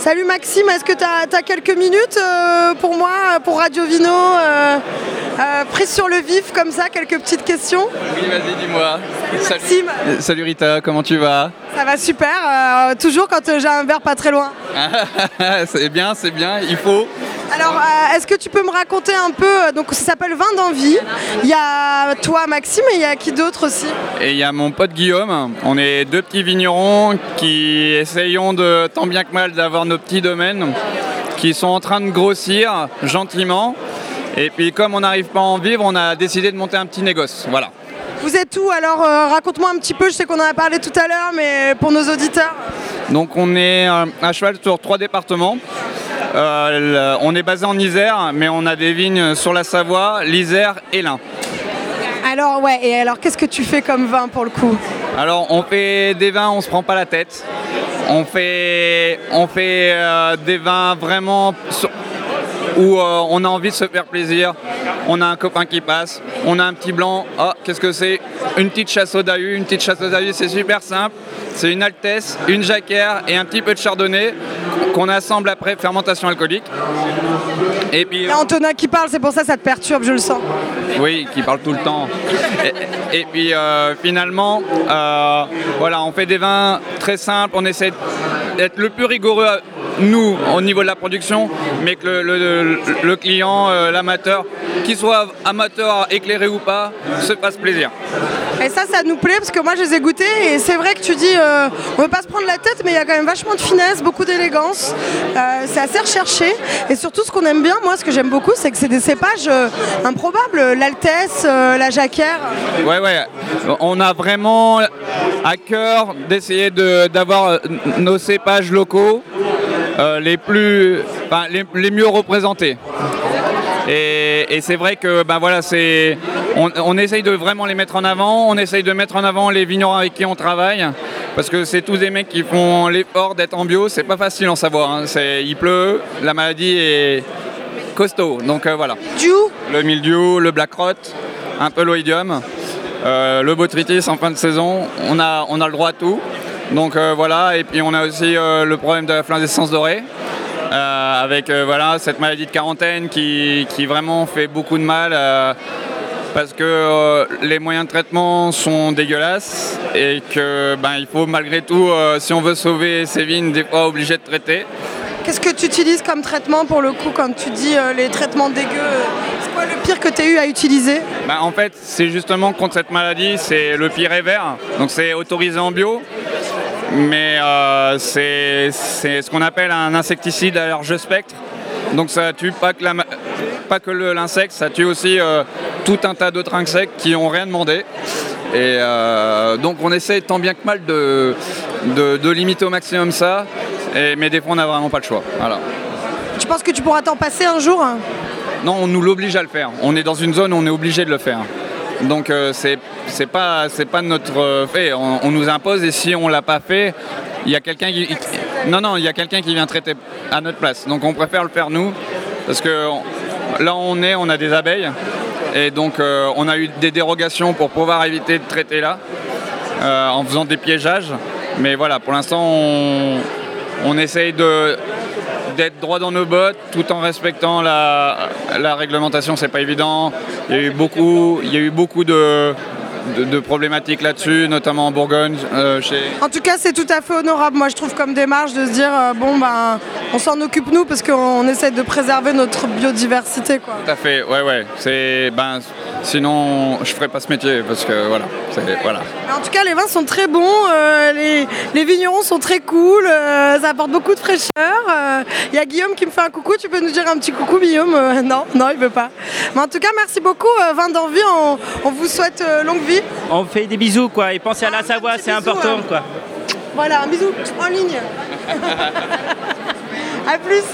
Salut Maxime, est-ce que tu as, quelques minutes euh, pour moi, pour Radio Vino euh, euh, Prise sur le vif comme ça, quelques petites questions? Oui, vas-y, dis-moi. Salut, Maxime. Salut Rita, comment tu vas? Ça va super, toujours quand j'ai un verre pas très loin. c'est bien, c'est bien, il faut. Alors, est-ce que tu peux me raconter un peu Donc, ça s'appelle Vin d'envie. Il y a toi, Maxime, et il y a qui d'autre aussi? Et il y a mon pote Guillaume. On est deux petits vignerons qui essayons de tant bien que mal d'avoir nos petits domaines qui sont en train de grossir gentiment. Et puis comme on n'arrive pas à en vivre, on a décidé de monter un petit négoce. Voilà. Vous êtes où alors euh, Raconte-moi un petit peu, je sais qu'on en a parlé tout à l'heure, mais pour nos auditeurs. Donc on est euh, à cheval sur trois départements. Euh, on est basé en Isère, mais on a des vignes sur la Savoie, l'Isère et l'Ain. Alors ouais, et alors qu'est-ce que tu fais comme vin pour le coup? Alors on fait des vins, on se prend pas la tête. On fait, on fait euh, des vins vraiment où euh, on a envie de se faire plaisir. On a un copain qui passe, on a un petit blanc. Ah, qu'est-ce que c'est? Une petite chasse au Une petite chasse au c'est super simple. C'est une Altesse, une Jacquère et un petit peu de Chardonnay qu'on assemble après fermentation alcoolique. Et puis. Antonin qui parle, c'est pour ça que ça te perturbe, je le sens. Oui, qui parle tout le temps. Et, puis euh, finalement, euh, voilà, on fait des vins très simples, on essaie d'être le plus rigoureux nous au niveau de la production, mais que le, client, euh, l'amateur, qu'il soit amateur éclairé ou pas, se fasse plaisir. Et ça, ça nous plaît parce que moi je les ai goûtés et c'est vrai que tu dis euh, on veut pas se prendre la tête, mais il y a quand même vachement de finesse, beaucoup d'élégance. Euh, c'est assez recherché et surtout ce qu'on aime bien, moi ce que j'aime beaucoup, c'est que c'est des cépages improbables, l'Altesse, la Jacquère. Ouais, ouais, on a vraiment à cœur d'essayer d'avoir nos cépages locaux euh, les, plus, les, mieux représentés. Et, c'est vrai que ben voilà, c'est, on, essaye de vraiment les mettre en avant, on essaye de mettre en avant les vignerons avec qui on travaille, parce que c'est tous des mecs qui font l'effort d'être en bio, c'est pas facile en savoir. Hein. C'est, il pleut, la maladie est costaud, donc euh, voilà. Le mildiou, le black rot, un peu l'oïdium, euh, le botrytis en fin de saison, on a, on a le droit à tout. Donc euh, voilà, et puis on a aussi euh, le problème de la flascescence dorée. Euh, avec voilà, cette maladie de quarantaine qui, vraiment fait beaucoup de mal parce que les moyens de traitement sont dégueulasses et que ben, il faut malgré tout, si on veut sauver ces vignes, des fois obligé de traiter. Qu'est-ce que tu utilises comme traitement pour le coup quand tu dis les traitements dégueux C'est quoi le pire que tu as eu à utiliser? Ben, En fait, c'est justement contre cette maladie, c'est le pire vert. Donc c'est autorisé en bio mais euh, c'est ce qu'on appelle un insecticide à large spectre. Donc ça tue pas que, pas que l'insecte, ça tue aussi euh, tout un tas d'autres insectes qui n'ont rien demandé. Et euh, donc on essaie tant bien que mal de, de, limiter au maximum ça, et, mais des fois on n'a vraiment pas le choix. Voilà. Tu penses que tu pourras t'en passer un jour Non, on nous l'oblige à le faire. On est dans une zone où on est obligé de le faire. Donc euh, c'est c'est pas c'est pas notre euh, fait. On, nous impose et si on l'a pas fait, il y a quelqu'un qui non non il y a quelqu'un qui vient traiter à notre place. Donc on préfère le faire nous parce que là on est on a des abeilles et donc euh, on a eu des dérogations pour pouvoir éviter de traiter là en faisant des piégeages. Mais voilà pour l'instant on, on essaye de d'être droit dans nos bottes tout en respectant la, la réglementation, c'est pas évident. Il y a eu beaucoup, il y a eu beaucoup de, de, problématiques là-dessus, notamment en Bourgogne. Euh, chez... En tout cas, c'est tout à fait honorable, moi je trouve, comme démarche de se dire, euh, bon, ben, on s'en occupe nous parce qu'on essaie de préserver notre biodiversité. Quoi. Tout à fait, ouais, ouais. C'est, ben, sinon, je ferais pas ce métier parce que voilà. voilà. En tout cas, les vins sont très bons, euh, les, les, vignerons sont très cool, ça apporte beaucoup de fraîcheur. Il y a Guillaume qui me fait un coucou, tu peux nous dire un petit coucou, Guillaume Non, non, il veut pas. Mais en tout cas, merci beaucoup, Vin d'envie, on, on vous souhaite longue vie on fait des bisous quoi et pensez à la Savoie, c'est important hein. quoi. Voilà, un bisou en ligne. à plus.